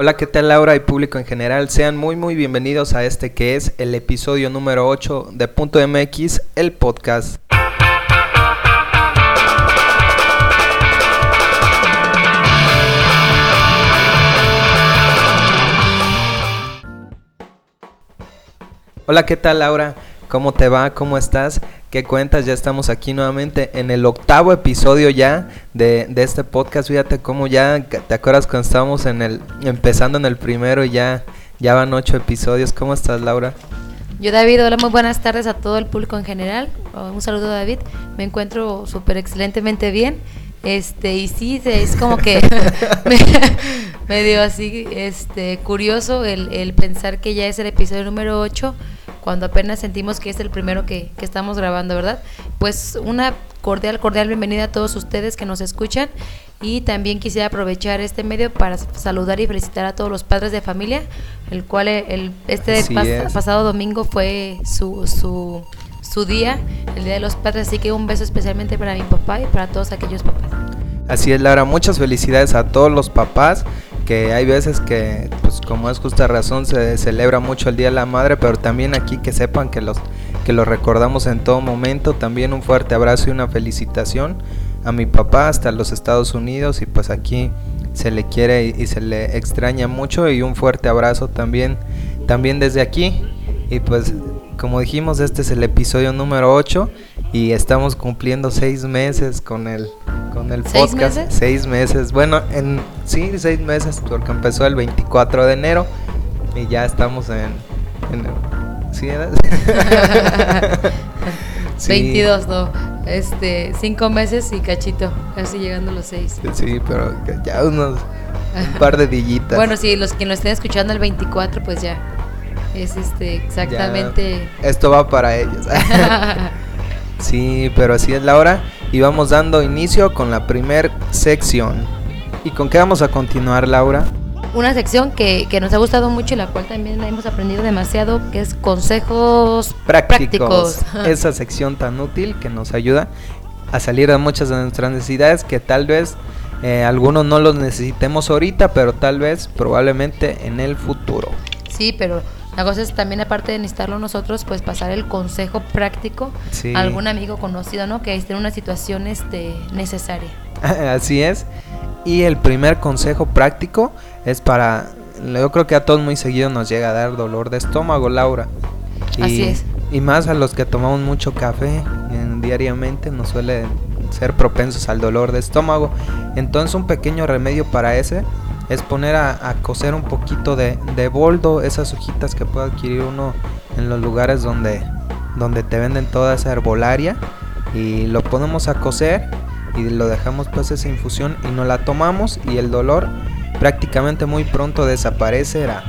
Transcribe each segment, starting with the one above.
Hola, ¿qué tal Laura y público en general? Sean muy muy bienvenidos a este que es el episodio número 8 de Punto MX, el podcast. Hola, ¿qué tal Laura? ¿Cómo te va? ¿Cómo estás? ¿Qué cuentas? Ya estamos aquí nuevamente en el octavo episodio ya de, este podcast. Fíjate cómo ya, ¿te acuerdas cuando estábamos en el, empezando en el primero y ya, ya van ocho episodios? ¿Cómo estás, Laura? Yo, David, hola, muy buenas tardes a todo el público en general. Oh, un saludo, David. Me encuentro súper excelentemente bien. Este, y sí, es como que me, dio así, este, curioso el, el pensar que ya es el episodio número 8 cuando apenas sentimos que es el primero que, estamos grabando, ¿verdad? Pues una cordial, cordial bienvenida a todos ustedes que nos escuchan y también quisiera aprovechar este medio para saludar y felicitar a todos los padres de familia, el cual el, este pasado domingo fue su, su, su día, el Día de los Padres, así que un beso especialmente para mi papá y para todos aquellos papás. Así es, Laura, muchas felicidades a todos los papás que hay veces que, pues como es justa razón, se celebra mucho el Día de la Madre, pero también aquí que sepan que los, que los recordamos en todo momento. También un fuerte abrazo y una felicitación a mi papá hasta los Estados Unidos y pues aquí se le quiere y, se le extraña mucho y un fuerte abrazo también, también desde aquí. Y pues como dijimos, este es el episodio número 8 y estamos cumpliendo seis meses con el, con el podcast. ¿Seis meses? Seis meses. Bueno, en, sí, seis meses, porque empezó el 24 de enero y ya estamos en... en ¿Sí 22, no. Este, cinco meses y cachito, casi llegando a los seis. Sí, pero ya unos un par de dillitas. bueno, sí, los que nos estén escuchando el 24, pues ya es este exactamente. esto va para ellos. sí, pero así es la hora y vamos dando inicio con la primer sección. ¿Y con qué vamos a continuar, Laura? Una sección que, nos ha gustado mucho y la cual también hemos aprendido demasiado, que es consejos prácticos. Esa sección tan útil que nos ayuda a salir de muchas de nuestras necesidades que tal vez eh, algunos no los necesitemos ahorita, pero tal vez probablemente en el futuro. Sí, pero la cosa es también, aparte de necesitarlo nosotros, pues pasar el consejo práctico a algún amigo conocido, ¿no? Que esté en una situación este, necesaria. Así es. Y el primer consejo práctico es para. Yo creo que a todos muy seguido nos llega a dar dolor de estómago, Laura. Así es. Y más a los que tomamos mucho café diariamente nos suele ser propensos al dolor de estómago. Entonces un pequeño remedio para ese es poner a, cocer un poquito de, boldo, esas hojitas que puede adquirir uno en los lugares donde, donde te venden toda esa herbolaria y lo ponemos a cocer y lo dejamos pues esa infusión y nos la tomamos y el dolor prácticamente muy pronto desaparecerá.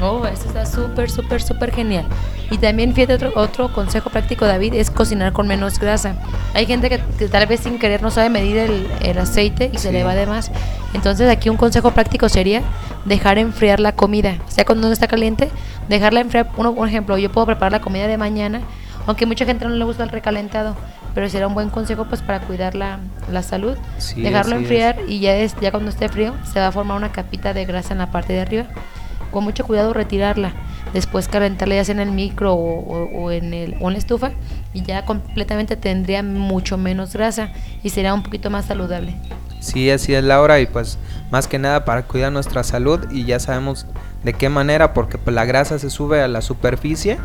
Oh, eso está súper, súper, súper genial. Y también, fíjate, otro, otro consejo práctico, David, es cocinar con menos grasa. Hay gente que, tal vez sin querer no sabe medir el, aceite y se le va de más. Entonces, aquí un consejo práctico sería dejar enfriar la comida. O sea, cuando no está caliente, dejarla enfriar. Uno, por ejemplo, yo puedo preparar la comida de mañana, aunque mucha gente no le gusta el recalentado, pero será un buen consejo pues para cuidar la, la salud. Dejarlo enfriar y ya, es, ya cuando esté frío se va a formar una capita de grasa en la parte de arriba con mucho cuidado retirarla, después calentarla ya sea en el micro o, en el, o en la estufa y ya completamente tendría mucho menos grasa y sería un poquito más saludable. Sí, así es Laura y pues más que nada para cuidar nuestra salud y ya sabemos de qué manera porque pues la grasa se sube a la superficie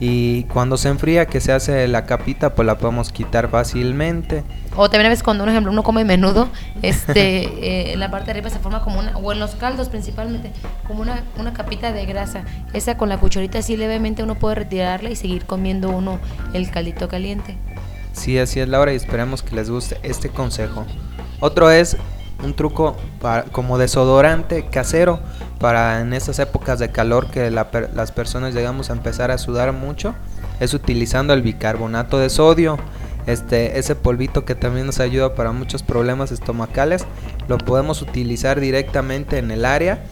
y cuando se enfría que se hace la capita pues la podemos quitar fácilmente o también a veces cuando, por ejemplo, uno come menudo, este, eh, en la parte de arriba se forma como una, o en los caldos principalmente, como una, una capita de grasa. Esa con la cucharita así levemente uno puede retirarla y seguir comiendo uno el caldito caliente. Sí, así es Laura y esperamos que les guste este consejo. Otro es un truco para, como desodorante casero para en estas épocas de calor que las personas llegamos a empezar a sudar mucho, es utilizando el bicarbonato de sodio. Este, ese polvito que también nos ayuda para muchos problemas estomacales, lo podemos utilizar directamente en el área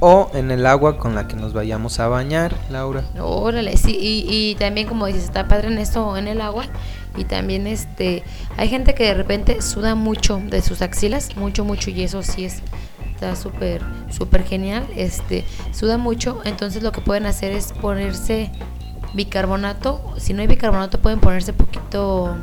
o en el agua con la que nos vayamos a bañar, Laura. Órale, sí, y, también como dices, está padre en esto en el agua. Y también este hay gente que de repente suda mucho de sus axilas, mucho, mucho, y eso sí es está súper, súper genial. Este, suda mucho, entonces lo que pueden hacer es ponerse bicarbonato. Si no hay bicarbonato, pueden ponerse poquito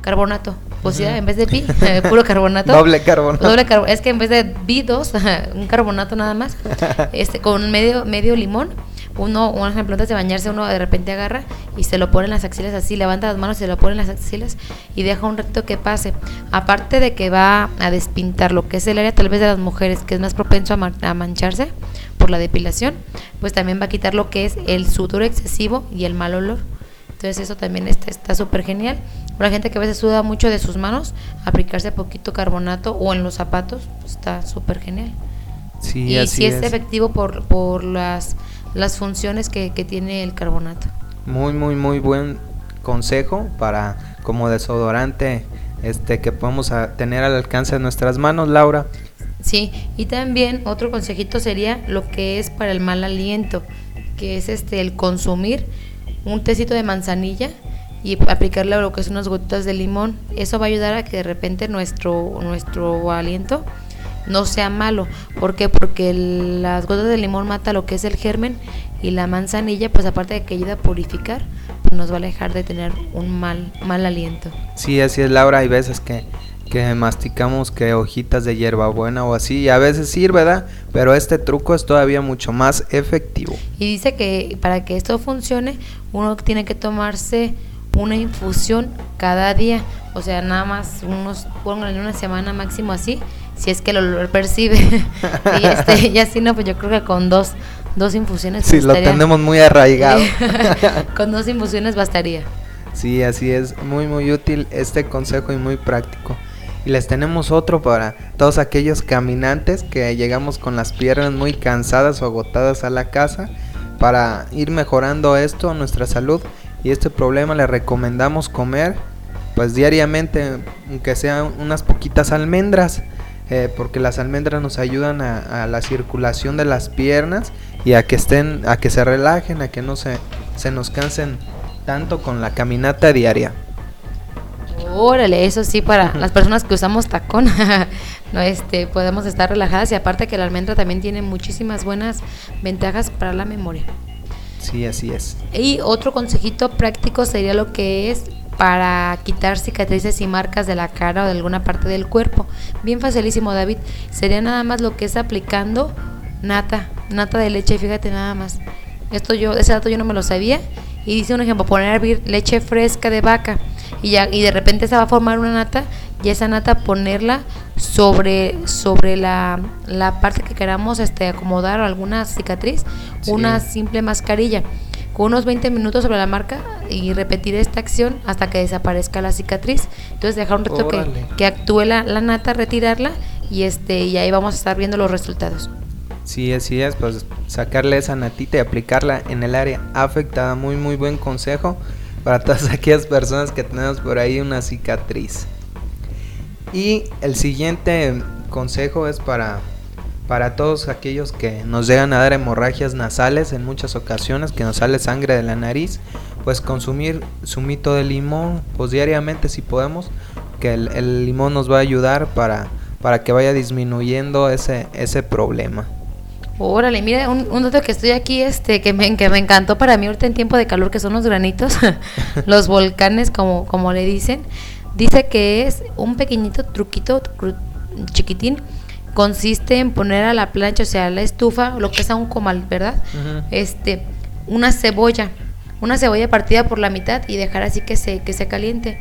carbonato. Pues ya, en vez de pi, puro carbonato. Doble carbonato. Doble carbonato. Es que en vez de bi, dos, un carbonato nada más. Este, con medio, medio limón uno, un ejemplo, antes de bañarse, uno de repente agarra y se lo pone en las axilas así, levanta las manos, se lo pone en las axilas y deja un reto que pase. Aparte de que va a despintar lo que es el área tal vez de las mujeres, que es más propenso a, mancharse por la depilación, pues también va a quitar lo que es el sudor excesivo y el mal olor. Entonces eso también está súper genial. Para la gente que a veces suda mucho de sus manos, aplicarse poquito carbonato o en los zapatos, pues está súper genial. Sí, y si es, efectivo por, por las las funciones que, tiene el carbonato. Muy, muy, muy buen consejo para como desodorante este que podemos tener al alcance de nuestras manos, Laura. Sí, y también otro consejito sería lo que es para el mal aliento, que es este el consumir un tecito de manzanilla y aplicarle lo que son unas gotitas de limón. Eso va a ayudar a que de repente nuestro nuestro aliento no sea malo. ¿Por qué? Porque las gotas de limón mata lo que es el germen y la manzanilla, pues aparte de que ayuda a purificar, pues nos va a dejar de tener un mal, mal aliento. Sí, así es Laura, hay veces que, que masticamos que hojitas de hierbabuena o así, y a veces sirve, ¿verdad? Pero este truco es todavía mucho más efectivo. Y dice que para que esto funcione, uno tiene que tomarse una infusión cada día, o sea, nada más unos, en una semana máximo así, si es que lo, percibe. y, este, y así no, pues yo creo que con dos, dos infusiones. Sí, lo tenemos muy arraigado. con dos infusiones bastaría. Sí, así es, muy muy útil este consejo y muy práctico. Y les tenemos otro para todos aquellos caminantes que llegamos con las piernas muy cansadas o agotadas a la casa. Para ir mejorando esto, nuestra salud y este problema, les recomendamos comer pues diariamente, aunque sean unas poquitas almendras eh, porque las almendras nos ayudan a, la circulación de las piernas y a que estén, a que se relajen, a que no se, se nos cansen tanto con la caminata diaria. Órale, eso sí, para las personas que usamos tacón, no, este, podemos estar relajadas y aparte que la almendra también tiene muchísimas buenas ventajas para la memoria. Sí, así es. Y otro consejito práctico sería lo que es para quitar cicatrices y marcas de la cara o de alguna parte del cuerpo. Bien facilísimo, David. Sería nada más lo que es aplicando nata, nata de leche, fíjate nada más. Esto yo, ese dato yo no me lo sabía. Y dice un ejemplo, poner leche fresca de vaca y ya y de repente se va a formar una nata y esa nata ponerla sobre sobre la, la parte que queramos este acomodar o alguna cicatriz, una simple mascarilla con unos 20 minutos sobre la marca y repetir esta acción hasta que desaparezca la cicatriz. Entonces dejar un reto que, que, actúe la, la, nata, retirarla y este y ahí vamos a estar viendo los resultados. Sí, así es, pues sacarle esa natita y aplicarla en el área afectada. Muy, muy buen consejo para todas aquellas personas que tenemos por ahí una cicatriz. Y el siguiente consejo es para para todos aquellos que nos llegan a dar hemorragias nasales en muchas ocasiones, que nos sale sangre de la nariz, pues consumir zumito de limón, pues diariamente si podemos, que el, limón nos va a ayudar para, para que vaya disminuyendo ese, ese problema. Órale, mira, un, un, dato que estoy aquí, este, que me, que me encantó para mí ahorita en tiempo de calor, que son los granitos, los volcanes, como, como le dicen. Dice que es un pequeñito truquito chiquitín consiste en poner a la plancha, o sea, a la estufa, lo que es a un comal, ¿verdad? Este, una cebolla, una cebolla partida por la mitad y dejar así que se, que se caliente.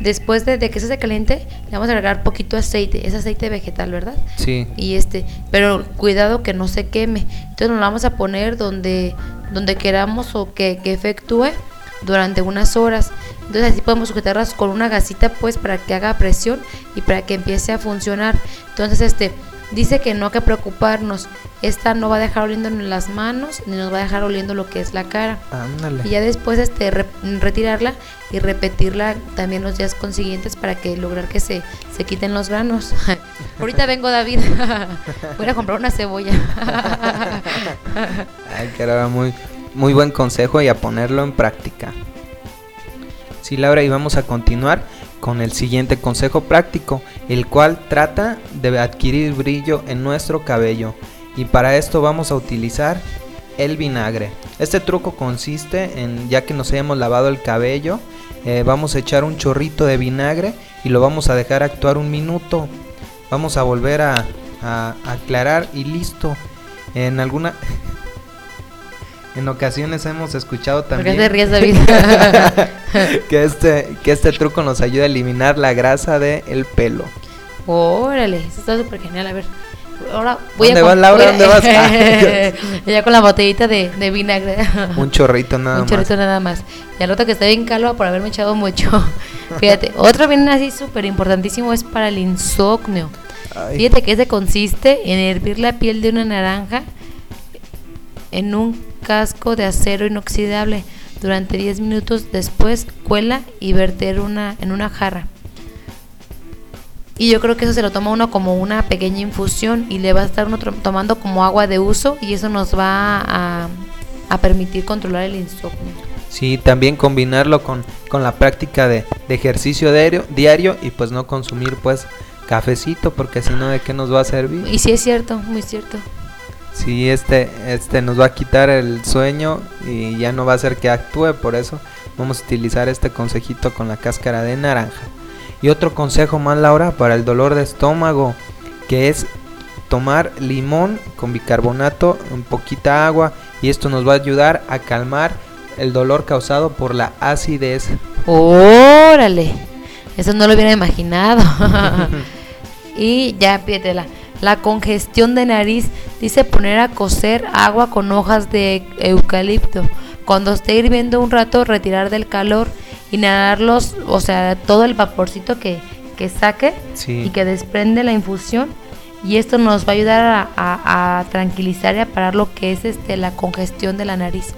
Después de, que eso se caliente, le vamos a agregar poquito aceite, es aceite vegetal, ¿verdad? Sí. Y este, pero cuidado que no se queme. Entonces nos lo vamos a poner donde, donde queramos o que, que efectúe durante unas horas. Entonces así podemos sujetarlas con una gasita pues para que haga presión y para que empiece a funcionar. Entonces este dice que no hay que preocuparnos. Esta no va a dejar oliendo en las manos ni nos va a dejar oliendo lo que es la cara. Y ya después este retirarla y repetirla también los días consiguientes para que lograr que se, se quiten los granos. Ahorita vengo David. Voy a comprar una cebolla. Ay, que era muy muy buen consejo y a ponerlo en práctica. Sí, Laura, y vamos a continuar con el siguiente consejo práctico el cual trata de adquirir brillo en nuestro cabello. Y para esto vamos a utilizar el vinagre. Este truco consiste en, ya que nos hayamos lavado el cabello, eh, vamos a echar un chorrito de vinagre y lo vamos a dejar actuar un minuto. Vamos a volver a, aclarar y listo. En alguna... En ocasiones hemos escuchado también que este que este truco nos ayuda a eliminar la grasa del el pelo. Órale, eso está súper genial. A ver, ahora voy ¿Dónde a vas, Laura? ¿Dónde vas? ya con la botellita de, de vinagre. Un chorrito nada más. Un chorrito nada más. Y al otro que está bien calva por haberme echado mucho. Fíjate, otro bien así súper importantísimo es para el insomnio. Fíjate que ese consiste en hervir la piel de una naranja en un casco de acero inoxidable durante 10 minutos. Después cuela y verter una, en una jarra. Y yo creo que eso se lo toma uno como una pequeña infusión y le va a estar uno tomando como agua de uso y eso nos va a, permitir controlar el insomnio. Sí, también combinarlo con, con la práctica de, ejercicio diario, diario y pues no consumir pues cafecito porque si no de qué nos va a servir. Y sí es cierto, muy cierto. Sí, este, este nos va a quitar el sueño y ya no va a hacer que actúe, por eso vamos a utilizar este consejito con la cáscara de naranja. Y otro consejo más, Laura, para el dolor de estómago, que es tomar limón con bicarbonato, un poquita agua, y esto nos va a ayudar a calmar el dolor causado por la acidez. Órale, eso no lo hubiera imaginado. y ya, pídetela. La congestión de nariz dice poner a cocer agua con hojas de eucalipto. Cuando esté hirviendo un rato, retirar del calor inhalarlos, o sea, todo el vaporcito que, que saque y que desprende la infusión. Y esto nos va a ayudar a, tranquilizar y a parar lo que es este la congestión de la nariz.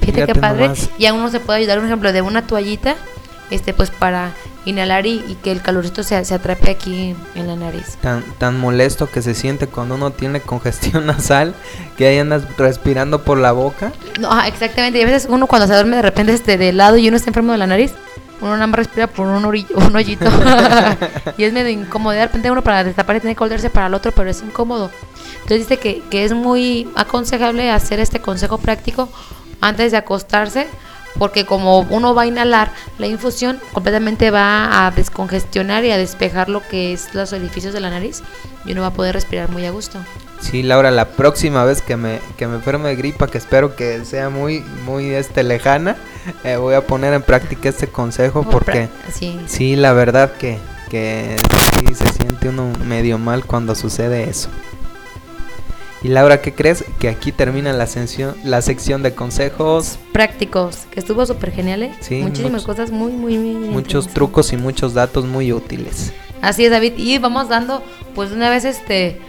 Fíjate, qué padre. Y a uno se puede ayudar, un ejemplo, de una toallita, este pues para inhalar y, que el calorcito se, se, atrape aquí en la nariz. Tan, tan molesto que se siente cuando uno tiene congestión nasal, que ahí andas respirando por la boca. No, exactamente. Y a veces uno cuando se duerme de repente este de lado y uno está enfermo de la nariz, uno nada más respira por un, orillo, un hoyito. y es medio incómodo. De repente uno para destapar y tiene que volverse para el otro, pero es incómodo. Entonces dice que, que es muy aconsejable hacer este consejo práctico antes de acostarse porque como uno va a inhalar la infusión, completamente va a descongestionar y a despejar lo que es los edificios de la nariz y uno va a poder respirar muy a gusto. Sí, Laura, la próxima vez que me, que me enferme de gripa, que espero que sea muy, muy este, lejana, eh, voy a poner en práctica este consejo porque sí. sí, la verdad que, que sí se siente uno medio mal cuando sucede eso. Y Laura, ¿qué crees? Que aquí termina la, sección, la sección de consejos prácticos, que estuvo súper genial, ¿eh? Sí, Muchísimas cosas muy, muy, muy. Muchos trucos y muchos datos muy útiles. Así es, David. Y vamos dando, pues, una vez, este,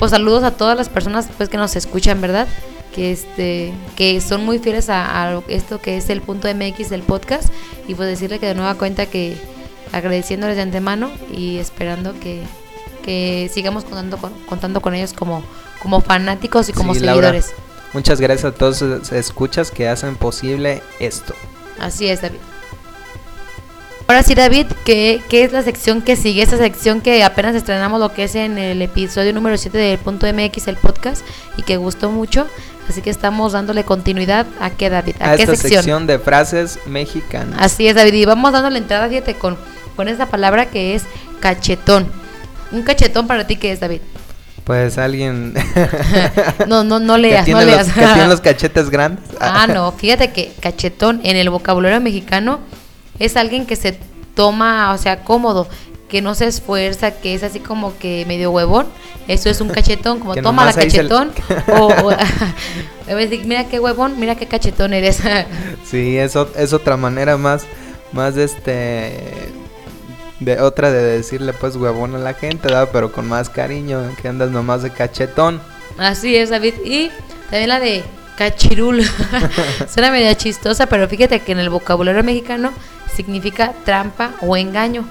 pues, saludos a todas las personas, pues, que nos escuchan, ¿verdad? Que, este, que son muy fieles a, esto que es el punto MX del podcast. Y pues decirle que de nueva cuenta que agradeciéndoles de antemano y esperando que, que sigamos contando con, contando con ellos como como fanáticos y como seguidores. muchas gracias a todos los escuchas que hacen posible esto. Así es, David. Ahora sí, David, ¿qué, ¿qué, es la sección que sigue? Esa sección que apenas estrenamos lo que es en el episodio número 7 del Punto MX, el podcast, y que gustó mucho. Así que estamos dándole continuidad a qué, David. ¿A, esta sección? de frases mexicanas. Así es, David. Y vamos dándole entrada, fíjate, con, con esta palabra que es cachetón. Un cachetón para ti, ¿qué es, David? Pues alguien. no, no, no leas, no leas. que tiene los cachetes grandes. ah, no, fíjate que cachetón en el vocabulario mexicano es alguien que se toma, o sea, cómodo, que no se esfuerza, que es así como que medio huevón. Eso es un cachetón, como toma la cachetón. o, o mira qué huevón, mira qué cachetón eres. sí, eso es otra manera más, más este de otra de decirle pues huevón a la gente, ¿verdad? pero con más cariño, que andas nomás de cachetón. Así es, David. Y también la de cachirul. Suena media chistosa, pero fíjate que en el vocabulario mexicano significa trampa o engaño.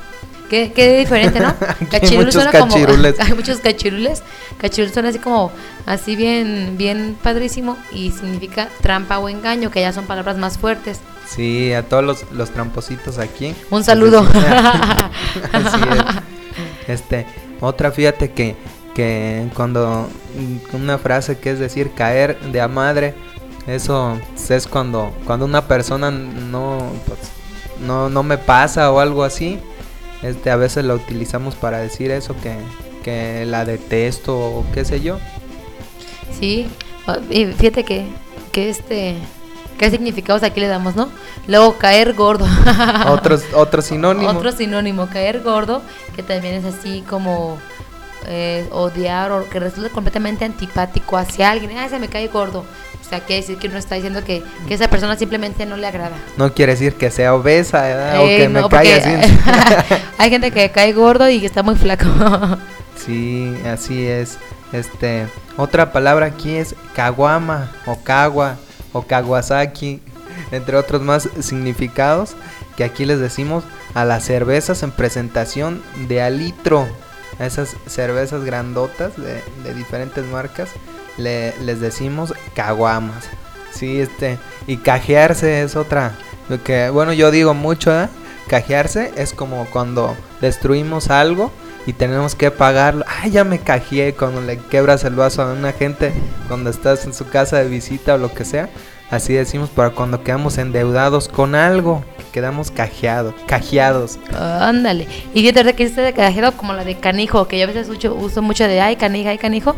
Qué, qué diferente, ¿no? Cachirul suena cachirules. como. Hay muchos cachirules. Cachirul suena así como. Así bien, bien padrísimo. Y significa trampa o engaño, que ya son palabras más fuertes. Sí, a todos los, los trampositos aquí. Un saludo. Este, otra, fíjate que, que cuando mm, una frase que es decir caer de a madre, eso es cuando, cuando una persona no, pues, no, no me pasa o algo así. Este, a veces la utilizamos para decir eso, que, que la detesto o qué sé yo. Sí, y fíjate que, que este, qué significados aquí le damos, ¿no? Luego caer gordo. Otros, otro sinónimo. Otro sinónimo, caer gordo, que también es así como eh, odiar o que resulta completamente antipático hacia alguien. Ah, se me cae gordo. O sea, quiere decir que uno está diciendo que, que, esa persona simplemente no le agrada. No quiere decir que sea obesa o que me caiga así. hay gente que cae gordo y que está muy flaco. sí, así es. Este, otra palabra aquí es kawama o kawa o kawasaki, entre otros más significados que aquí les decimos a las cervezas en presentación de a litro. A esas cervezas grandotas de, de diferentes marcas le, les decimos caguamas. Sí, este, y cajearse es otra. Lo que, bueno, yo digo mucho, ¿eh? Cajearse es como cuando destruimos algo y tenemos que pagarlo. Ay, ya me cajeé cuando le quebras el vaso a una gente cuando estás en su casa de visita o lo que sea. Así decimos para cuando quedamos endeudados con algo, quedamos cajeados, cajeados. ándale. Y fíjate que este de como la de canijo, que yo a veces uso, uso mucho de ay, canija, ay, canijo.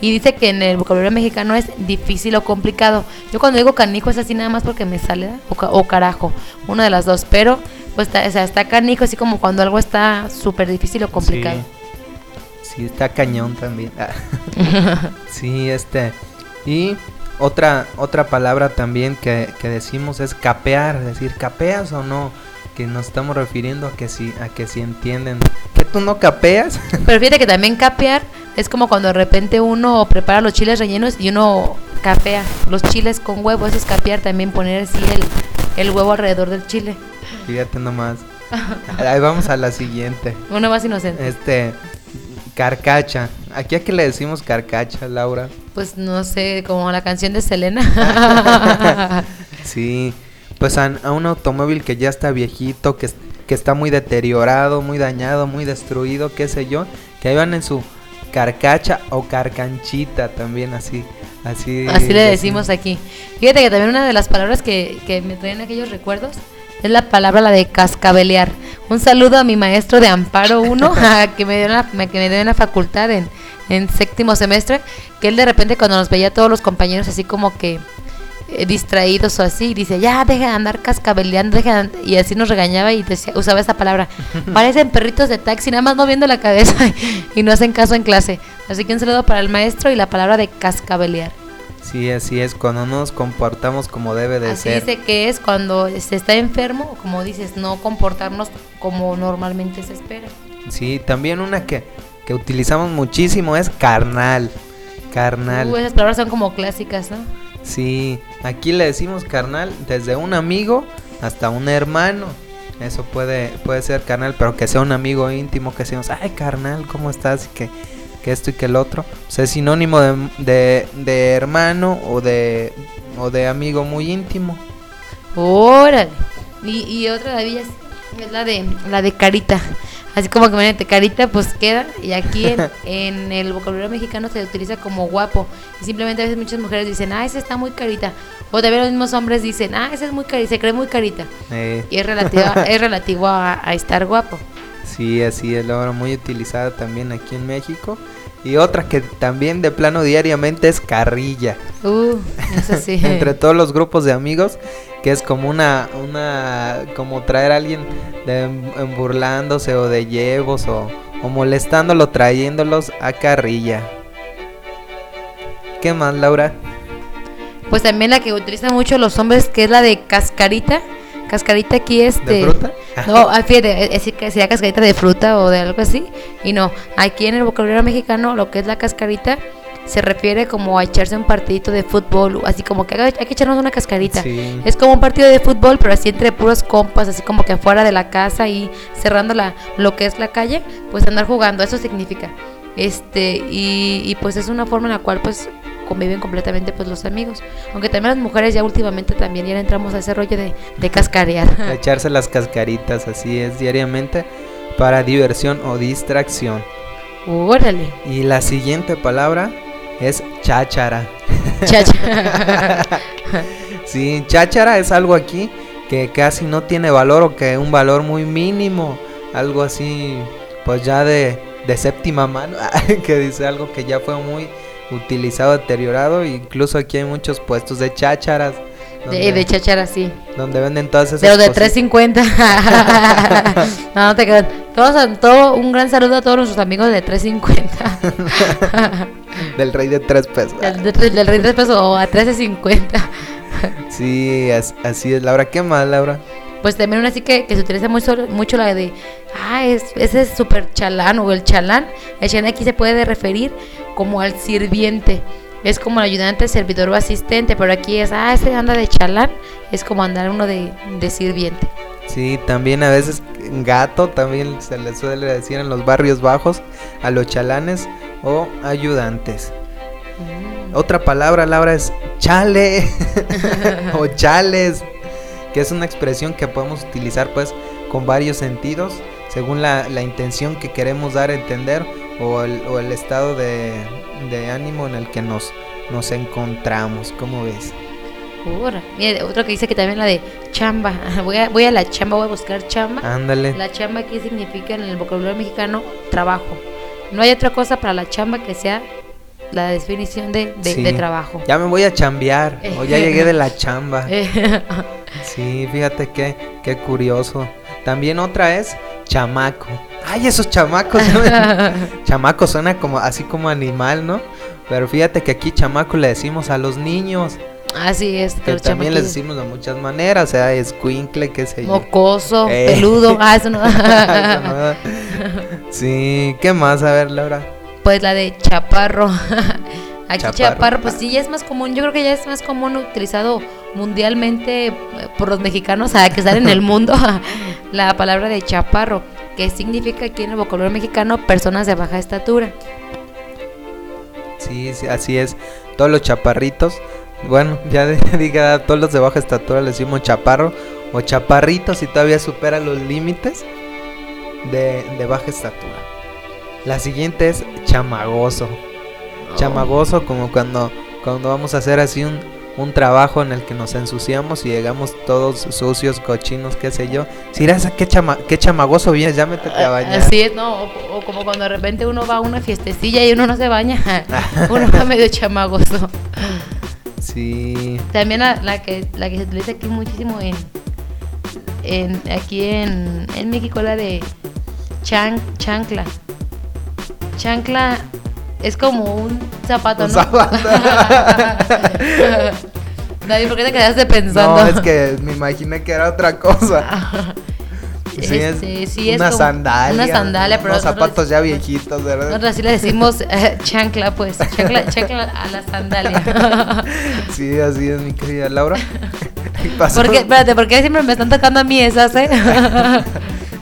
Y dice que en el vocabulario mexicano es difícil o complicado. Yo cuando digo canijo es así nada más porque me sale, o, carajo, una de las dos. Pero, pues, está, o sea, está canijo así como cuando algo está súper difícil o complicado. Sí. sí, está cañón también. sí, este. Y otra, otra palabra también que, que decimos es capear, es decir, ¿capeas o no? que nos estamos refiriendo a que si a que si entienden que tú no capeas. Pero fíjate que también capear es como cuando de repente uno prepara los chiles rellenos y uno capea los chiles con huevo, es capear también poner así el, el huevo alrededor del chile. Fíjate nomás. Ahí vamos a la siguiente. Uno más inocente. Este carcacha. ¿Aquí a qué le decimos carcacha, Laura? Pues no sé, como la canción de Selena. sí pues a, un automóvil que ya está viejito, que, que está muy deteriorado, muy dañado, muy destruido, qué sé yo, que ahí van en su carcacha o carcanchita también así. Así, así le decimos aquí. Fíjate que también una de las palabras que, que me traen aquellos recuerdos es la palabra la de cascabelear. Un saludo a mi maestro de Amparo 1 que me dio una, que me dio una facultad en, en séptimo semestre, que él de repente cuando nos veía a todos los compañeros así como que eh, distraídos o así, dice, ya deja de andar cascabeleando, deja y así nos regañaba y decía, usaba esa palabra. Parecen perritos de taxi, nada más moviendo la cabeza y no hacen caso en clase. Así que un saludo para el maestro y la palabra de cascabelear. Sí, así es, cuando nos comportamos como debe de ser. Así dice que es cuando se está enfermo, como dices, no comportarnos como normalmente se espera. Sí, también una que, que utilizamos muchísimo es carnal. Carnal. Uh, esas palabras son como clásicas, ¿no? Sí, aquí le decimos carnal desde un amigo hasta un hermano. Eso puede, puede ser carnal, pero que sea un amigo íntimo, que decimos, ay carnal, ¿cómo estás? Y que, que esto y que el otro. Sea, es sinónimo de, de, hermano o de, o de amigo muy íntimo. Órale. Y, y otra de ellas es la de, la de carita. Así como que imagínate, carita pues queda y aquí en, el vocabulario mexicano se utiliza como guapo. Y simplemente a veces muchas mujeres dicen, ah, ese está muy carita. O también los mismos hombres dicen, ah, ese es muy carita, se cree muy carita. Y es relativo, es relativo a, estar guapo. Sí, así es, la muy utilizada también aquí en México. Y otra que también de plano diariamente es carrilla. Uh, eso sí. Entre todos los grupos de amigos que es como una, una, como traer a alguien de, burlándose o de llevos o, o molestándolo, trayéndolos a carrilla. ¿Qué más, Laura? Pues también la que utilizan mucho los hombres, que es la de cascarita. Cascarita aquí es de... fruta? No, ah, fíjate, es que sería cascarita de fruta o de algo así. Y no, aquí en el vocabulario mexicano lo que es la cascarita se refiere como a echarse un partidito de fútbol, así como que hay que echarnos una cascarita. Es como un partido de fútbol, pero así entre puros compas, así como que afuera de la casa y cerrando la, lo que es la calle, pues andar jugando, eso significa. Este, y, pues es una forma en la cual pues conviven completamente pues los amigos. Aunque también las mujeres ya últimamente también ya entramos a ese rollo de, de cascarear. echarse las cascaritas, así es, diariamente para diversión o distracción. Órale. Y la siguiente palabra es cháchara. Cháchara. sí, cháchara es algo aquí que casi no tiene valor o que un valor muy mínimo, algo así, pues ya de, de séptima mano, que dice algo que ya fue muy utilizado, deteriorado, incluso aquí hay muchos puestos de chácharas. De, de cháchara, sí. Donde venden todas esas Pero de cositas. 350. no, no te quedas. Todos, todo, un gran saludo a todos nuestros amigos de 350. Del rey de tres pesos. del, del- del rey de pesos o a 1350. Sí, as- así es, Laura. ¿Qué más, Laura? Pues también una así que, que se utiliza mucho, mucho la de, ah, es, ese es súper chalán o el chalán. El chalán aquí se puede referir como al sirviente. Es como el ayudante, servidor o asistente, pero aquí es, ah, ese anda de chalán, es como andar uno de, de sirviente. Sí, también a veces gato, también se le suele decir en los barrios bajos a los chalanes o ayudantes. Otra palabra, Laura, es chale o chales, que es una expresión que podemos utilizar pues con varios sentidos, según la, la intención que queremos dar a entender o el, o el estado de, de ánimo en el que nos, nos encontramos. ¿Cómo ves? Ora, Mira, otro que dice que también la de chamba. Voy a, voy a la chamba, voy a buscar chamba. Ándale. La chamba aquí significa en el vocabulario mexicano trabajo. No hay otra cosa para la chamba que sea la definición de, de- Sí. de trabajo. Ya me voy a chambear o ya llegué de la chamba. Eh, Sí, fíjate qué, qué curioso. También otra es chamaco. Ay, esos chamacos. chamaco suena como así como animal, ¿no? Pero fíjate que aquí chamaco le decimos a los niños, Así es, que también les decimos de muchas maneras, o sea, escuincle, qué sé yo. Mocoso, Eh. peludo. Ah. Eso no. sí, ¿qué más? A ver, Laura. pues la de chaparro. Aquí Chaparro. chaparro. pues sí, ya es más común. Yo creo que ya es más común utilizado mundialmente eh, por los mexicanos a que están en el mundo la palabra de chaparro, que significa aquí en el vocabulario mexicano personas de baja estatura. Sí, sí, así es. Todos los chaparritos, bueno, ya diga, todos los de baja estatura le decimos chaparro o chaparritos si todavía supera los límites de, de baja estatura. La siguiente es chamagoso. Chamagoso como cuando, cuando vamos a hacer así un, un trabajo en el que nos ensuciamos y llegamos todos sucios, cochinos, qué sé yo. Si eres qué, chama, qué chamagoso vienes, ya métete a bañar. Así es, no, o, o como cuando de repente uno va a una fiestecilla y uno no se baña, uno va medio chamagoso. Sí, También la, la que la que se utiliza aquí muchísimo en, en aquí en, en México la de chan, chancla. Chancla es como un zapato, Un ¿no? zapato. David, ¿por qué te quedaste pensando? No, es que me imaginé que era otra cosa. Sí, es Este, sí, es una sandalia. Una sandalia, pero zapatos ya viejitos, ¿verdad? Nosotros así le decimos eh, chancla, pues. Chancla, chancla a la sandalia. Sí, así es, mi querida Laura. Y pasó- ¿Por qué? Espérate, ¿por qué siempre me están tocando a mí esas, eh?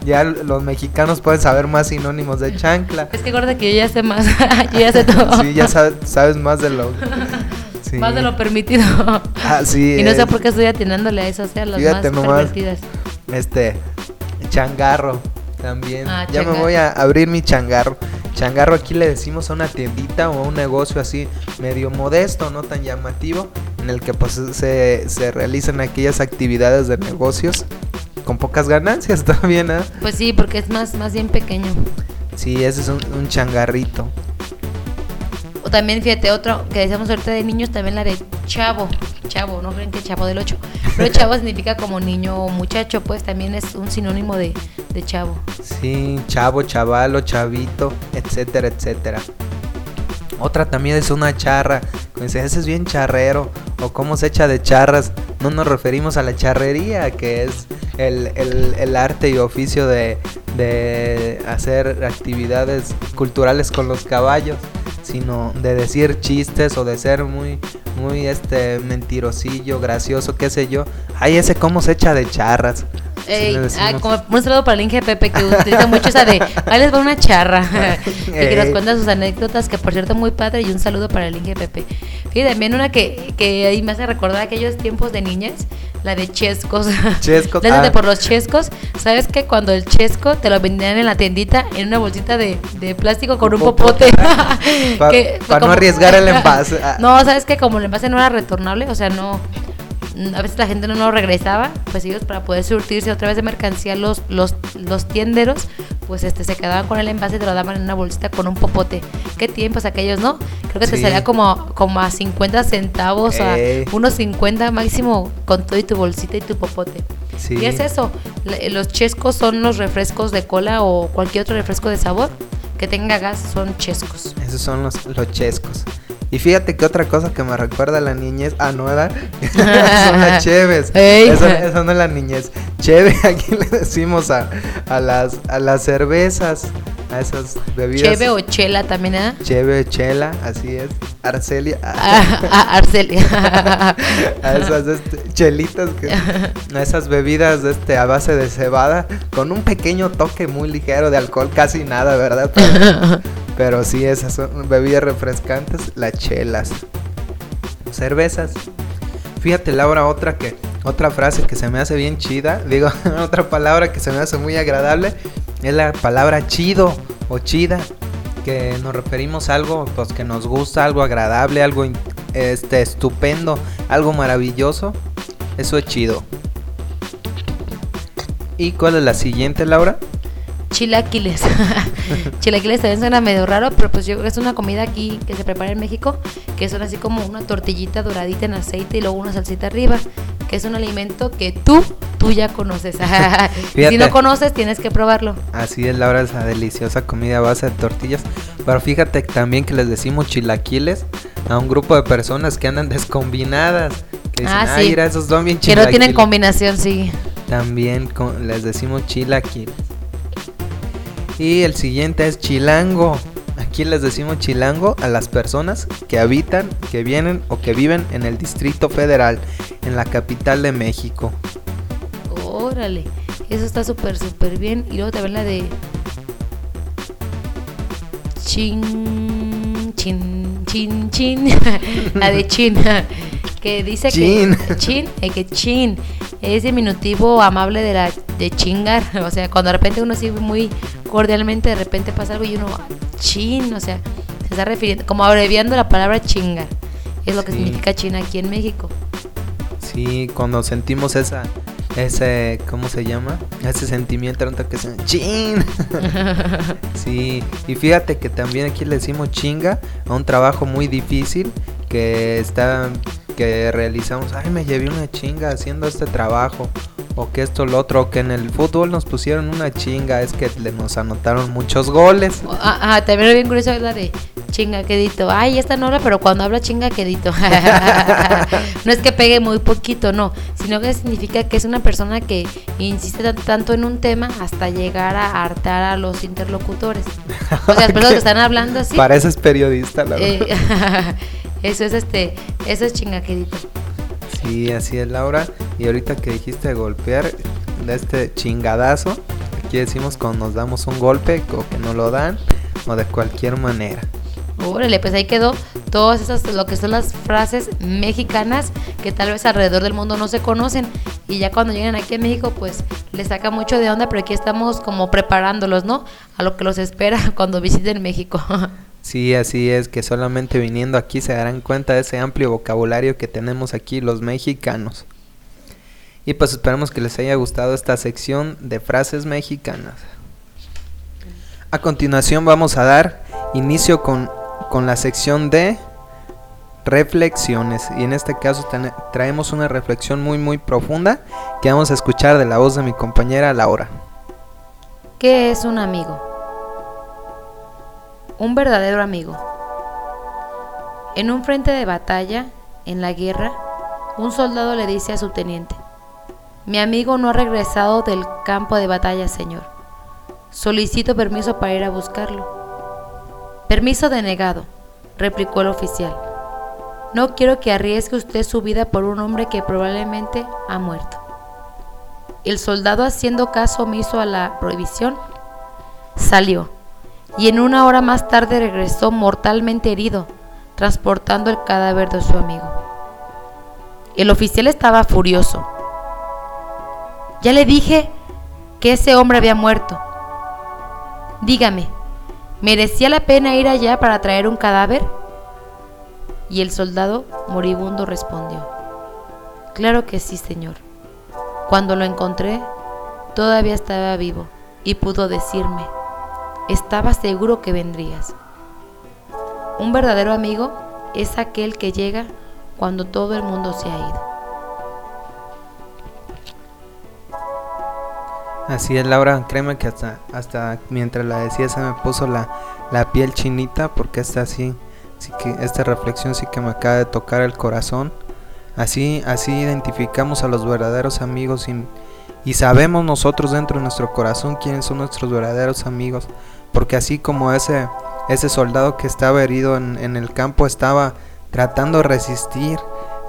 Ya los mexicanos pueden saber más sinónimos de chancla. Es que acuérdate que yo ya sé más. yo ya sé todo. Sí, ya sabes, sabes más de lo. Sí. Más de lo permitido. Así y no sé por qué estoy atinándole a esas, a las Fíjate más nomás. pervertidas. Este, changarro también. Ah, ya me voy a abrir mi changarro. Changarro aquí le decimos a una tiendita o a un negocio así medio modesto, no tan llamativo, en el que pues se, se realizan aquellas actividades de negocios con pocas ganancias también, ¿ah? Pues sí, porque es más, más bien pequeño. Sí, ese es un, un changarrito. O también, fíjate, otro que decíamos ahorita de niños, también la de chavo. Chavo, no creen que chavo del 8. Pero chavo significa como niño o muchacho, pues también es un sinónimo de, de chavo. Sí, chavo, chavalo, chavito, etcétera, etcétera. Otra también es una charra. Como dice, ese es bien charrero. O cómo se echa de charras. No nos referimos a la charrería, que es el, el- el arte y oficio de, de hacer actividades culturales con los caballos. Sino de decir chistes o de ser muy, muy este mentirosillo, gracioso, qué sé yo. Ay, ese cómo se echa de charras. Ey, ah, como un saludo para el Inge Pepe que utiliza mucho esa de ahí les va una charra y que nos cuenta sus anécdotas que por cierto muy padre y un saludo para el Inge Pepe. Fíjate, también una que, que ahí me hace recordar aquellos tiempos de niñez La de chescos. Chescos, ah. por los chescos. ¿Sabes que cuando el chesco te lo vendían en la tiendita en una bolsita de, de plástico con un popote? Pa- Que- pa no arriesgar el envase. Ah. No, ¿sabes que Como el envase no era retornable, o sea, no... A veces la gente no lo regresaba, pues ellos para poder surtirse otra vez de mercancía, los, los, los tienderos, pues este se quedaban con el envase y te lo daban en una bolsita con un popote. ¿Qué tiempos aquellos, no? Creo que te Sí. salía como, como a 50 centavos, Ey. a unos 50 máximo con todo y tu bolsita y tu popote. Sí. Y es eso, los chescos son los refrescos de cola o cualquier otro refresco de sabor que tenga gas, son chescos. Esos son los, los chescos. Y fíjate que otra cosa que me recuerda a la niñez. Ah, no, ¿verdad? son las cheves. Eso, eso no es la niñez. Cheve, aquí le decimos a, a, las, a las cervezas, a esas bebidas. Cheve o chela también, ¿eh? Cheve, chela, así es. Arcelia. Ah, ah, Arcelia. a esas este, chelitas, que, a esas bebidas este, a base de cebada, con un pequeño toque muy ligero de alcohol, casi nada, ¿verdad? Pero, pero sí, esas son bebidas refrescantes, las chelas. Cervezas. Fíjate, Laura, otra que otra frase que se me hace bien chida, digo, otra palabra que se me hace muy agradable es la palabra chido o chida, que nos referimos a algo pues que nos gusta, algo agradable, algo este estupendo, algo maravilloso. Eso es chido. ¿Y cuál es la siguiente, Laura? Chilaquiles. Chilaquiles también suena medio raro, pero pues yo creo que es una comida aquí que se prepara en México, que son así como una tortillita doradita en aceite y luego una salsita arriba, que es un alimento que tú, tú ya conoces. si no conoces, tienes que probarlo. Así es, Laura, esa deliciosa comida a base de tortillas. Pero fíjate también que les decimos chilaquiles a un grupo de personas que andan descombinadas. Que dicen, Ah, ay, sí. mira, esos son bien Que no tienen chilaquiles". combinación, sí. También con- les decimos chilaquiles. Y el siguiente es chilango. Aquí les decimos chilango a las personas que habitan, que vienen o que viven en el Distrito Federal, en la capital de México. Órale, eso está súper, súper bien. Y luego también la de. Chin, chin, chin, chin. la de chin. Que dice Chin. que. Chin, eh, que chin. Es diminutivo amable de la de chingar. O sea, cuando de repente uno sigue muy cordialmente, de repente pasa algo y uno. "Ah, Chin, o sea, se está refiriendo. Como abreviando la palabra chingar. Es lo que significa chin aquí en México. Sí, cuando sentimos esa, ese, ¿cómo se llama? Ese sentimiento tanto que se chin. sí, y fíjate que también aquí le decimos chinga a un trabajo muy difícil que está, que realizamos. Ay, me llevé una chinga haciendo este trabajo. O que esto, lo otro, o que en el fútbol nos pusieron una chinga, es que le nos anotaron muchos goles. Ah, ah, también es bien curioso es la de chinga quedito. Ay, esta no habla, pero cuando habla chinga quedito. no es que pegue muy poquito, no, sino que significa que es una persona que insiste tan- tanto en un tema hasta llegar a hartar a los interlocutores. O sea, las personas que están hablando así. Pareces periodista, la verdad. eh, eso es este, eso es chinga quedito. Sí, así es Laura. Y ahorita que dijiste golpear de este chingadazo, aquí decimos cuando nos damos un golpe o que no lo dan o de cualquier manera. Órale, pues ahí quedó todas esas, lo que son las frases mexicanas que tal vez alrededor del mundo no se conocen. Y ya cuando llegan aquí a México, pues les saca mucho de onda, pero aquí estamos como preparándolos, ¿no? A lo que los espera cuando visiten México. Sí, así es que solamente viniendo aquí se darán cuenta de ese amplio vocabulario que tenemos aquí los mexicanos. Y pues esperamos que les haya gustado esta sección de frases mexicanas. A continuación vamos a dar inicio con, con la sección de reflexiones. Y en este caso traemos una reflexión muy muy profunda que vamos a escuchar de la voz de mi compañera Laura. ¿Qué es un amigo? Un verdadero amigo. En un frente de batalla, en la guerra, un soldado le dice a su teniente, mi amigo no ha regresado del campo de batalla, señor. Solicito permiso para ir a buscarlo. Permiso denegado, replicó el oficial. No quiero que arriesgue usted su vida por un hombre que probablemente ha muerto. El soldado, haciendo caso omiso a la prohibición, salió y en una hora más tarde regresó mortalmente herido, transportando el cadáver de su amigo. El oficial estaba furioso, Ya le dije que ese hombre había muerto. Dígame, ¿merecía la pena ir allá para traer un cadáver? Y el soldado moribundo respondió, Claro que sí, señor. Cuando lo encontré, todavía estaba vivo y pudo decirme, estaba seguro que vendrías. Un verdadero amigo es aquel que llega cuando todo el mundo se ha ido. Así es, Laura, créeme que hasta, hasta mientras la decía se me puso la, la piel chinita porque esta así, sí que esta reflexión sí que me acaba de tocar el corazón. Así, así identificamos a los verdaderos amigos y, y sabemos nosotros dentro de nuestro corazón quiénes son nuestros verdaderos amigos. Porque así como ese, ese soldado que estaba herido en, en el campo estaba tratando de resistir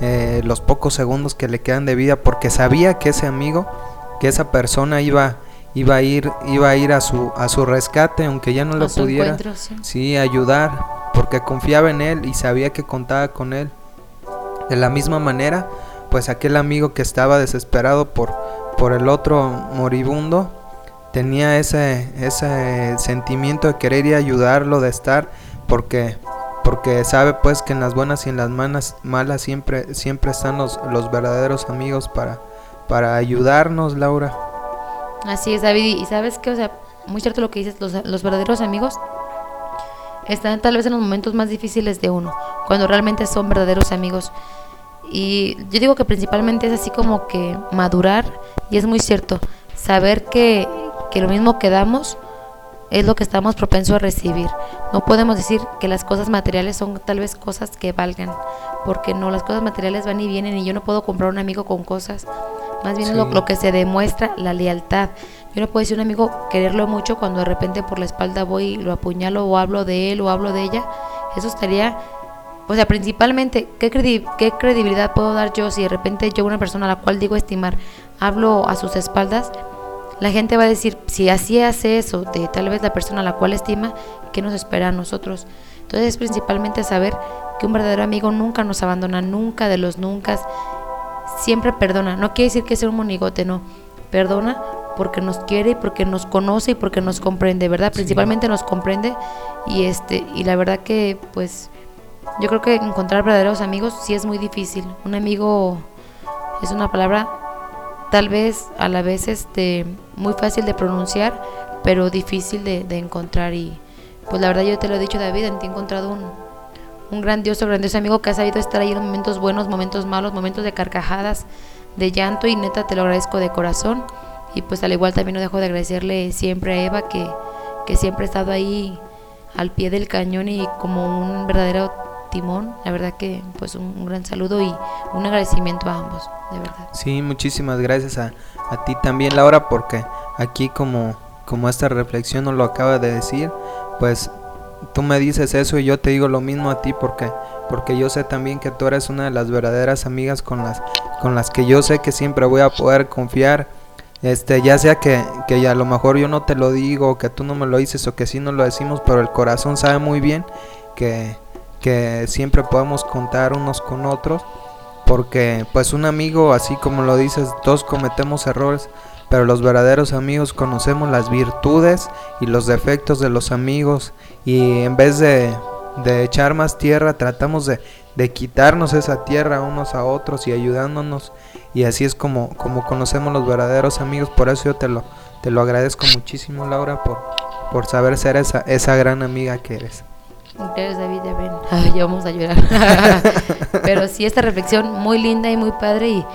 eh, los pocos segundos que le quedan de vida porque sabía que ese amigo que esa persona iba iba a ir iba a ir a su a su rescate aunque ya no lo pudiera sí. ayudar porque confiaba en él y sabía que contaba con él de la misma manera pues aquel amigo que estaba desesperado por por el otro moribundo tenía ese ese sentimiento de querer y ayudarlo de estar porque porque sabe pues que en las buenas y en las malas, malas siempre siempre están los, los verdaderos amigos para para ayudarnos, Laura. Así es, David. Y sabes que, o sea, muy cierto lo que dices, los, los verdaderos amigos están tal vez en los momentos más difíciles de uno, cuando realmente son verdaderos amigos. Y yo digo que principalmente es así como que madurar, y es muy cierto, saber que, que lo mismo que damos es lo que estamos propensos a recibir. No podemos decir que las cosas materiales son tal vez cosas que valgan, porque no, las cosas materiales van y vienen y yo no puedo comprar un amigo con cosas. Más bien es lo, que se demuestra la lealtad. Yo no puedo decir un amigo quererlo mucho cuando de repente por la espalda voy y lo apuñalo o hablo de él o hablo de ella. Eso estaría, o sea, principalmente, ¿qué, ¿qué credibilidad puedo dar yo si de repente yo una persona a la cual digo estimar, hablo a sus espaldas? La gente va a decir, si así hace eso de tal vez la persona a la cual estima, ¿qué nos espera a nosotros? Entonces es principalmente saber que un verdadero amigo nunca nos abandona, nunca de los nunca, siempre perdona. No quiere decir que sea un monigote, no. Perdona porque nos quiere y porque nos conoce y porque nos comprende, ¿verdad? Principalmente nos comprende y este y la verdad que pues yo creo que encontrar verdaderos amigos sí es muy difícil. Un amigo es una palabra tal vez a la vez este muy fácil de pronunciar, pero difícil de, de encontrar y pues la verdad yo te lo he dicho David, en ti he encontrado un, un grandioso, grandioso amigo que ha sabido estar ahí en momentos buenos, momentos malos, momentos de carcajadas, de llanto y neta te lo agradezco de corazón. Y pues al igual también no dejo de agradecerle siempre a Eva que, que siempre ha estado ahí al pie del cañón y como un verdadero timón. La verdad que pues un, gran saludo y un agradecimiento a ambos, de verdad. Sí, muchísimas gracias a, a ti también Laura porque aquí como, como esta reflexión nos lo acaba de decir, pues tú me dices eso y yo te digo lo mismo a ti porque porque yo sé también que tú eres una de las verdaderas amigas con las con las que yo sé que siempre voy a poder confiar este ya sea que, que a lo mejor yo no te lo digo que tú no me lo dices o que sí no lo decimos pero el corazón sabe muy bien que, que siempre podemos contar unos con otros porque pues un amigo así como lo dices todos cometemos errores pero los verdaderos amigos conocemos las virtudes y los defectos de los amigos y en vez de, echar más tierra tratamos de, quitarnos esa tierra unos a otros y ayudándonos y así es como, como conocemos los verdaderos amigos, por eso yo te lo, te lo agradezco muchísimo Laura por, por saber ser esa, esa gran amiga que eres. Gracias David, ya ven, ya vamos a llorar. Pero sí, esta reflexión muy linda y muy padre y,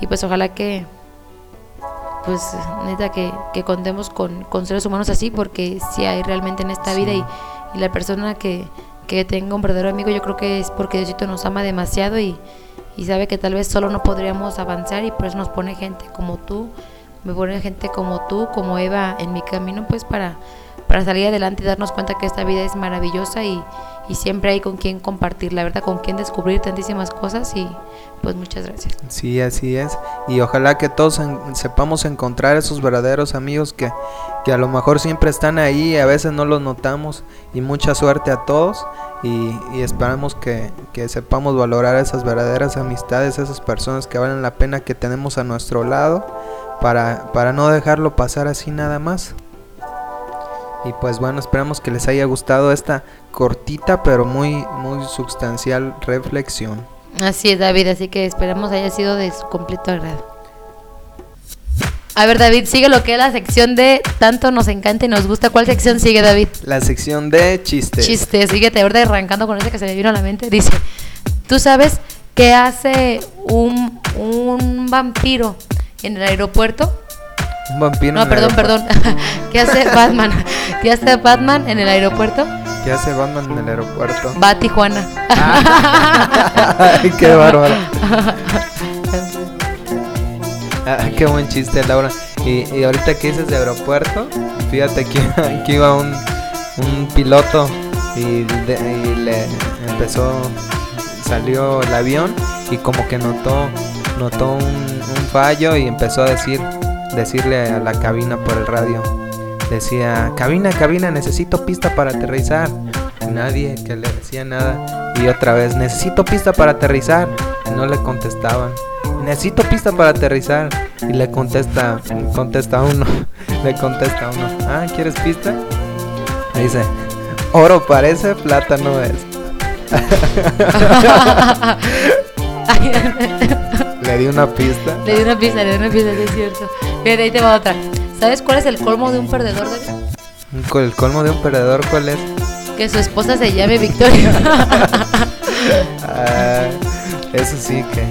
y pues ojalá que, pues neta que, que contemos con, con, seres humanos así porque si hay realmente en esta vida y, y, la persona que, que tenga un verdadero amigo yo creo que es porque Diosito nos ama demasiado y, y sabe que tal vez solo no podríamos avanzar y por eso nos pone gente como tú, me pone gente como tú, como Eva en mi camino pues para para salir adelante y darnos cuenta que esta vida es maravillosa y, y siempre hay con quien compartir, la verdad, con quien descubrir tantísimas cosas y pues muchas gracias. Sí, así es. Y ojalá que todos sepamos encontrar esos verdaderos amigos que, que, a lo mejor siempre están ahí, a veces no los notamos. Y mucha suerte a todos. Y, y esperamos que, que, sepamos valorar esas verdaderas amistades, esas personas que valen la pena que tenemos a nuestro lado, para, para no dejarlo pasar así nada más. Y pues bueno, esperamos que les haya gustado esta cortita pero muy, muy sustancial reflexión. Así es, David, así que esperamos haya sido de su completo agrado. A ver, David, sigue lo que es la sección de tanto nos encanta y nos gusta. ¿Cuál sección sigue, David? La sección de chistes. Chistes, síguete ahorita arrancando con ese que se me vino a la mente. Dice, ¿tú sabes qué hace un, un vampiro en el aeropuerto? Un vampiro. No, perdón, perdón. ¿Qué hace Batman? ¿Qué hace Batman en el aeropuerto? ¿Qué hace Batman en el aeropuerto? Va a Tijuana. Ay, qué bárbaro. Ah, qué buen chiste, Laura. Y, y, ahorita que dices de aeropuerto, fíjate que aquí iba un, un piloto y, de, y, le empezó, salió el avión y como que notó, notó un, un fallo y empezó a decir, decirle a la cabina por el radio. Decía, cabina, cabina, necesito pista para aterrizar. Nadie que le decía nada. Y otra vez, necesito pista para aterrizar. Y no le contestaban. Necesito pista para aterrizar. Y le contesta, contesta uno. le contesta uno. Ah, ¿quieres pista? Le dice, oro parece, plata no es. le di una pista. Le di una pista, le di una pista, es cierto. Bien, ahí te va otra. ¿Sabes cuál es el colmo de un perdedor? De... ¿El colmo de un perdedor cuál es? Que su esposa se llame Victoria. ah, eso sí, que,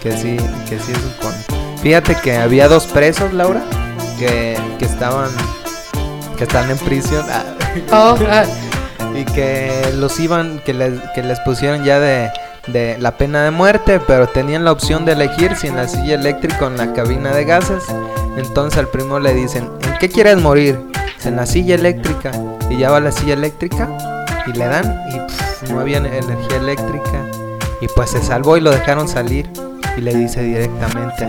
que sí, que sí es un colmo. Fíjate que había dos presos, Laura, que, que estaban que están en prisión. Oh, ah. y que los iban, que les, que les pusieron ya de, de la pena de muerte, pero tenían la opción de elegir si en la silla eléctrica o en la cabina de gases. Entonces al primo le dicen, ¿en qué quieres morir? En la silla eléctrica. Y ya va la silla eléctrica y le dan y pff, no había energía eléctrica. Y pues se salvó y lo dejaron salir. Y le dice directamente,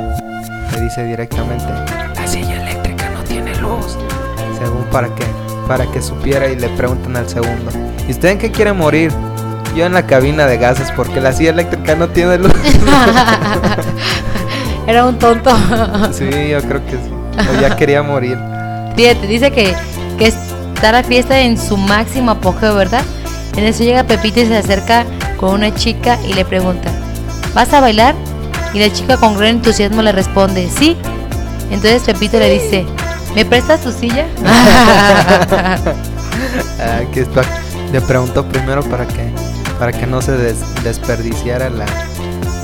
le dice directamente, la silla eléctrica no tiene luz. Según para que, para que supiera y le preguntan al segundo, ¿y usted en qué quiere morir? Yo en la cabina de gases porque la silla eléctrica no tiene luz. Era un tonto. sí, yo creo que sí. O ya quería morir. Fíjate, dice que, que está la fiesta en su máximo apogeo, ¿verdad? En eso llega Pepito y se acerca con una chica y le pregunta, ¿vas a bailar? Y la chica con gran entusiasmo le responde, sí. Entonces Pepito le dice, ¿me prestas tu silla? ah, está. Le preguntó primero para que, para que no se des, desperdiciara la,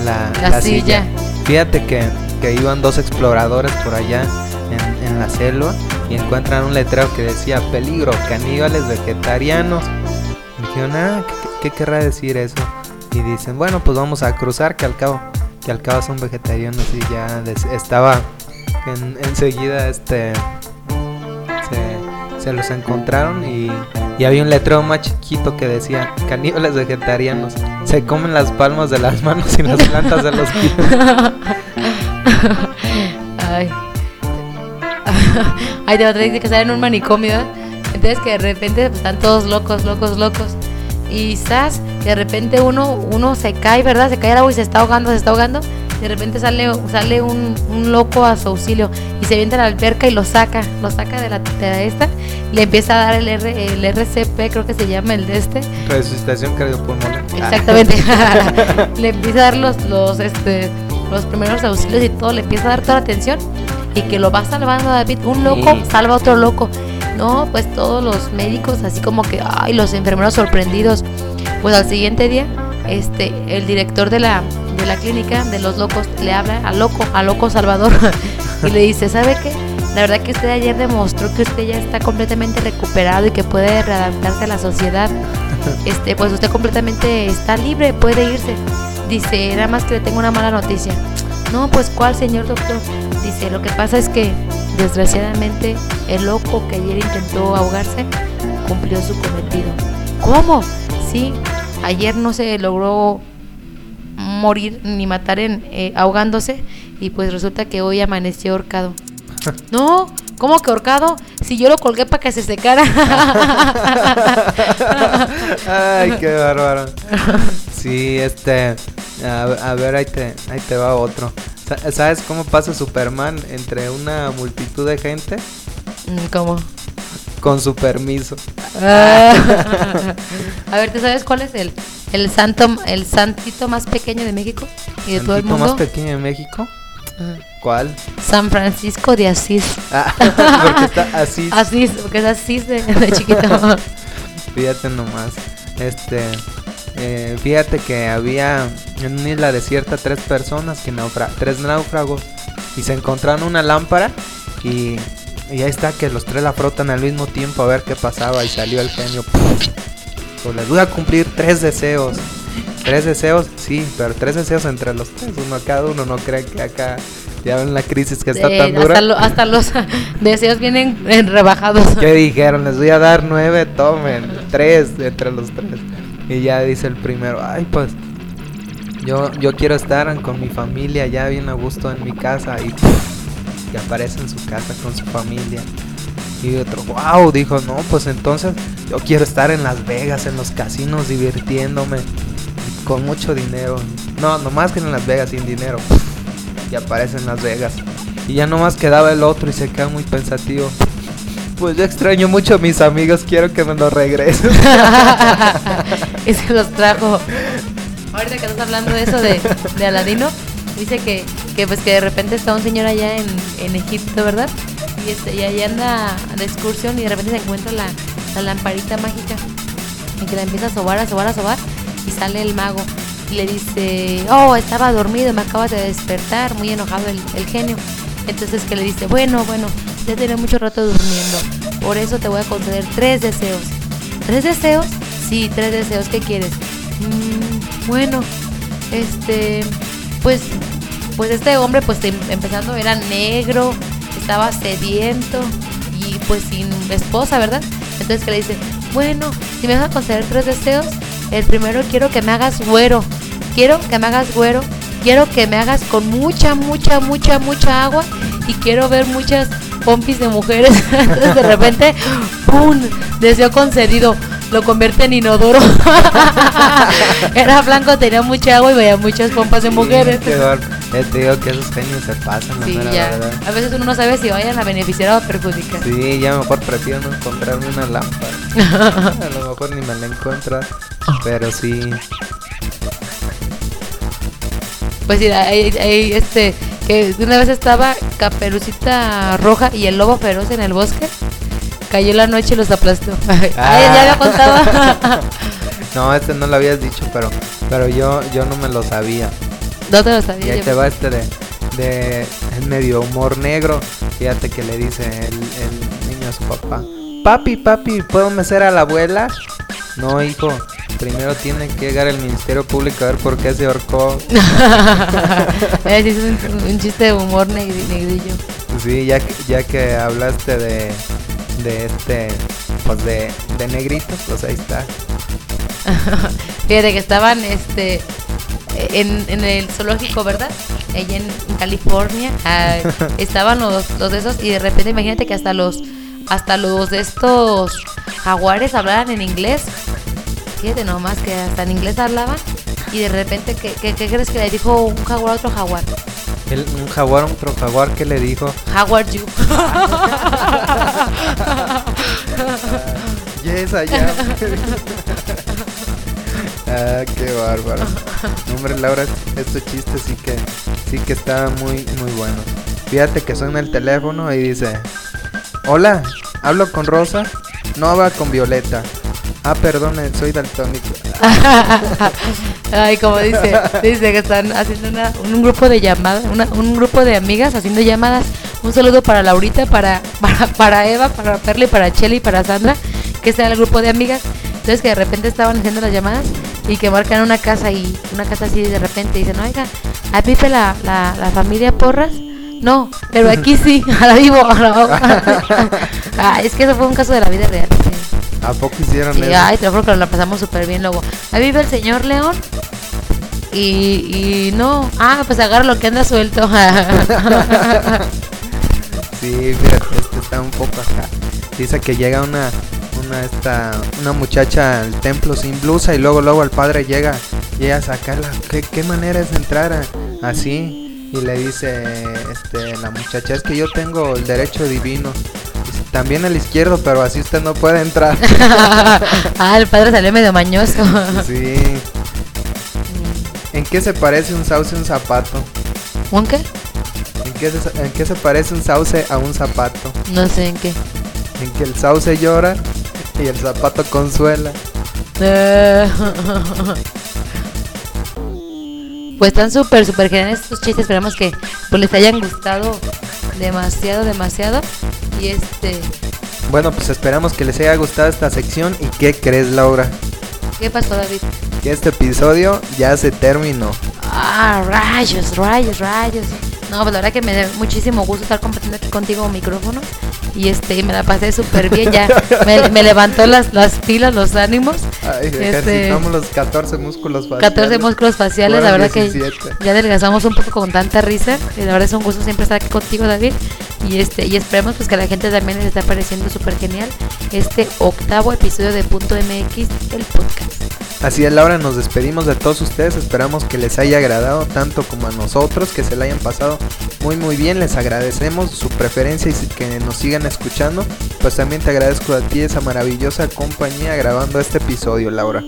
la, La, la silla. Fíjate que, que iban dos exploradores por allá en, en, la selva y encuentran un letrero que decía peligro, caníbales vegetarianos. Y dijeron, ah, ¿qué, ¿qué, querrá decir eso? Y dicen, bueno, pues vamos a cruzar, que al cabo, que al cabo son vegetarianos y ya estaba en, enseguida este se, se, los encontraron y, y había un letrero más chiquito que decía caníbales vegetarianos se comen las palmas de las manos y las plantas de los pies. Ay. Ay, de otra dice que están en un manicomio. ¿eh? Entonces que de repente pues, están todos locos, locos, locos. Y estás, de repente uno, uno se cae, ¿verdad? Se cae al agua y se está ahogando, se está ahogando. De repente sale, sale un, un loco a su auxilio y se viene a la alberca y lo saca, lo saca de la, la esta, le empieza a dar el, R, el RCP, creo que se llama el de este. Resucitación cardiopulmonar. Exactamente. le empieza a dar los, los, este, los primeros auxilios y todo, le empieza a dar toda la atención y que lo va salvando David. Un loco sí. salva a otro loco. No, pues todos los médicos así como que, ay, los enfermeros sorprendidos. Pues al siguiente día, este, el director de la, de la clínica de los locos le habla a loco, a loco Salvador y le dice, ¿sabe qué? La verdad que usted ayer demostró que usted ya está completamente recuperado y que puede readaptarse a la sociedad. Este, pues usted completamente está libre, puede irse. Dice, nada más que le tengo una mala noticia. No, pues ¿cuál, señor doctor? Dice, lo que pasa es que desgraciadamente el loco que ayer intentó ahogarse cumplió su cometido. ¿Cómo? Sí, ayer no se logró morir ni matar en eh, ahogándose y pues resulta que hoy amaneció ahorcado. No, ¿cómo que ahorcado? Si yo lo colgué para que se secara. Ay, qué bárbaro. Sí, este. A, a ver, ahí te, ahí te va otro. Sa- ¿Sabes cómo pasa Superman entre una multitud de gente? ¿Cómo? Con su permiso. Ah. A ver, ¿tú sabes cuál es el, el santo, el santito más pequeño de México y de todo el ¿Tantito mundo? más pequeño de México? Ah. ¿Cuál? San Francisco de Asís. Ah, porque está así. Asís, porque es Asís de, de chiquito. Fíjate nomás. Este. eh, fíjate que había en una isla desierta tres personas que naufra tres náufragos y se encontraron una lámpara y, y ahí está que los tres la frotan al mismo tiempo a ver qué pasaba y salió el genio. Pues les voy a cumplir tres deseos. Tres deseos, sí, pero tres deseos entre los tres, uno a cada uno. No creen que acá ya ven la crisis que está Eh, tan dura. hasta, lo- hasta los deseos vienen eh, rebajados. ¿Qué dijeron? Les voy a dar nueve, tomen, tres entre los tres. Y ya dice el primero, ay pues, yo, yo quiero estar con mi familia ya bien a gusto en mi casa y, y aparece en su casa con su familia. Y otro, wow, dijo, no, pues entonces yo quiero estar en Las Vegas, en los casinos, divirtiéndome, con mucho dinero. No, nomás que en Las Vegas sin dinero. Y aparece en Las Vegas. Y ya nomás quedaba el otro y se queda muy pensativo. Pues yo extraño mucho a mis amigos, quiero que me los regresen. y se los trajo. Ahorita que estás hablando de eso de, de Aladino, dice que, que pues que de repente está un señor allá en, en Egipto, ¿verdad? Y, este, y ahí anda de excursión y de repente se encuentra la, la lamparita mágica. Y que la empieza a sobar, a sobar, a sobar. Y sale el mago. Y le dice, oh, estaba dormido, me acabas de despertar, muy enojado el, el genio. Entonces que le dice, bueno, bueno, ya tiene mucho rato durmiendo. Por eso te voy a conceder tres deseos. ¿Tres deseos? Sí, tres deseos. ¿Qué quieres? "Mm, bueno, este, pues, pues este hombre, pues em- empezando era negro, estaba sediento y pues sin esposa, ¿verdad? Entonces que le dice, bueno, si me vas a conceder tres deseos, el primero quiero que me hagas güero, quiero que me hagas güero, quiero que me hagas con mucha, mucha, mucha, mucha agua y quiero ver muchas pompis de mujeres. Entonces de repente, ¡pum! Deseo concedido. Lo convierte en inodoro. Era blanco, tenía mucha agua y veía muchas pompas de mujeres. Eh, te digo que esos genios se pasan, la Sí, mera ya. verdad. A veces uno no sabe si vayan a beneficiar o a perjudicar. Sí, ya mejor prefiero no encontrarme una lámpara. a lo mejor ni me la encuentro, pero sí. Pues mira, ahí, ahí, este, que una vez estaba Caperucita Roja y el lobo feroz en el bosque. Cayó la noche y los aplastó. Ay, ya. No, este no lo habías dicho, pero pero yo yo no me lo sabía. no te lo Y sabía. ahí yo. te va este de, de medio humor negro. Fíjate que le dice el, el niño a su papá. Papi, papi, ¿puedo mecer a la abuela? No, hijo. Primero tiene que llegar el Ministerio Público a ver por qué se ahorcó. Eh, es un, un chiste de humor negri- negrillo. Sí, ya que, ya que hablaste de, de este, pues de, de negritos, pues ahí está. Fíjate que estaban este en, en el zoológico, ¿verdad? Allá en, California. ah, estaban los, los de esos y de repente imagínate que hasta los hasta los de estos jaguares hablaran en inglés. Fíjate nomás que hasta en inglés hablaban y de repente, ¿qué, qué, qué crees que le dijo un jaguar a otro jaguar? El- un jaguar, otro jaguar que le dijo, Jaguar you. yes, allá. ah, qué bárbaro. Hombre, Laura, estos chistes sí que, sí que estaban muy, muy buenos. Fíjate que suena el teléfono y dice, hola, hablo con Rosa, no va con Violeta. Ah, perdone, soy daltónico. Ay, como dice, dice que están haciendo una- un grupo de llamadas, una- un grupo de amigas haciendo llamadas. Un saludo para Laurita, para, para, para Eva, para Perle, para Cheli, para Sandra, que está el grupo de amigas. Entonces que de repente estaban haciendo las llamadas y que marcan una casa y una casa así de repente dicen, oiga, a Pipe la, la, familia Porras No, pero aquí sí, a la vivo. ah, es que eso fue un caso de la vida real. ¿A poco hicieron Sí, eso? ay, te lo juro que lo pasamos súper bien, Lobo. Ahí vive el señor León. Y, y no, ah, pues agarra lo que anda suelto. Sí, fíjate, este está un poco acá. Dice que llega una una esta una muchacha al templo sin blusa y luego luego el padre llega y a sacarla. ¿Qué, qué manera es de entrar a- así? Y le dice este la muchacha, es que yo tengo el derecho divino. También el izquierdo, pero así usted no puede entrar. ah, el padre salió medio mañoso. sí. ¿En qué se parece un sauce a un zapato? ¿Un qué? ¿En qué, se, ¿En qué se parece un sauce a un zapato? No sé en qué. En que el sauce llora y el zapato consuela. Eh. Pues están súper, súper geniales estos chistes. Esperamos que pues, les hayan gustado demasiado, demasiado. Y este, Bueno, pues esperamos que les haya gustado esta sección. ¿Y qué crees, Laura? ¿qué pasó, David? Que este episodio ya se terminó. Ah, rayos, rayos, rayos. No, pues la verdad que me da muchísimo gusto estar compartiendo aquí contigo micrófono. Y este, me la pasé súper bien. Ya me, me levantó las, las pilas, los ánimos. Ay, Este- los 14 músculos faciales. 14 músculos faciales, la verdad que 17. ya adelgazamos un poco con tanta risa. Y la verdad es un gusto siempre estar aquí contigo, David. Y este y esperemos pues que a la gente también les está pareciendo súper genial este octavo episodio de Punto MX, el podcast. Así es, Laura, nos despedimos de todos ustedes. Esperamos que les haya agradado tanto como a nosotros, que se la hayan pasado muy muy bien. Les agradecemos su preferencia y que nos sigan escuchando. Pues también te agradezco a ti esa maravillosa compañía grabando este episodio, Laura.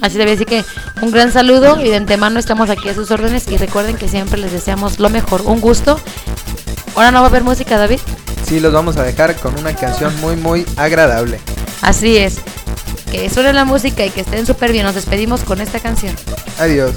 Así debe decir que un gran saludo y de antemano estamos aquí a sus órdenes y recuerden que siempre les deseamos lo mejor, un gusto. Ahora no va a haber música, David. Sí, los vamos a dejar con una canción muy muy agradable. Así es. Que suene la música y que estén súper bien. Nos despedimos con esta canción. Adiós.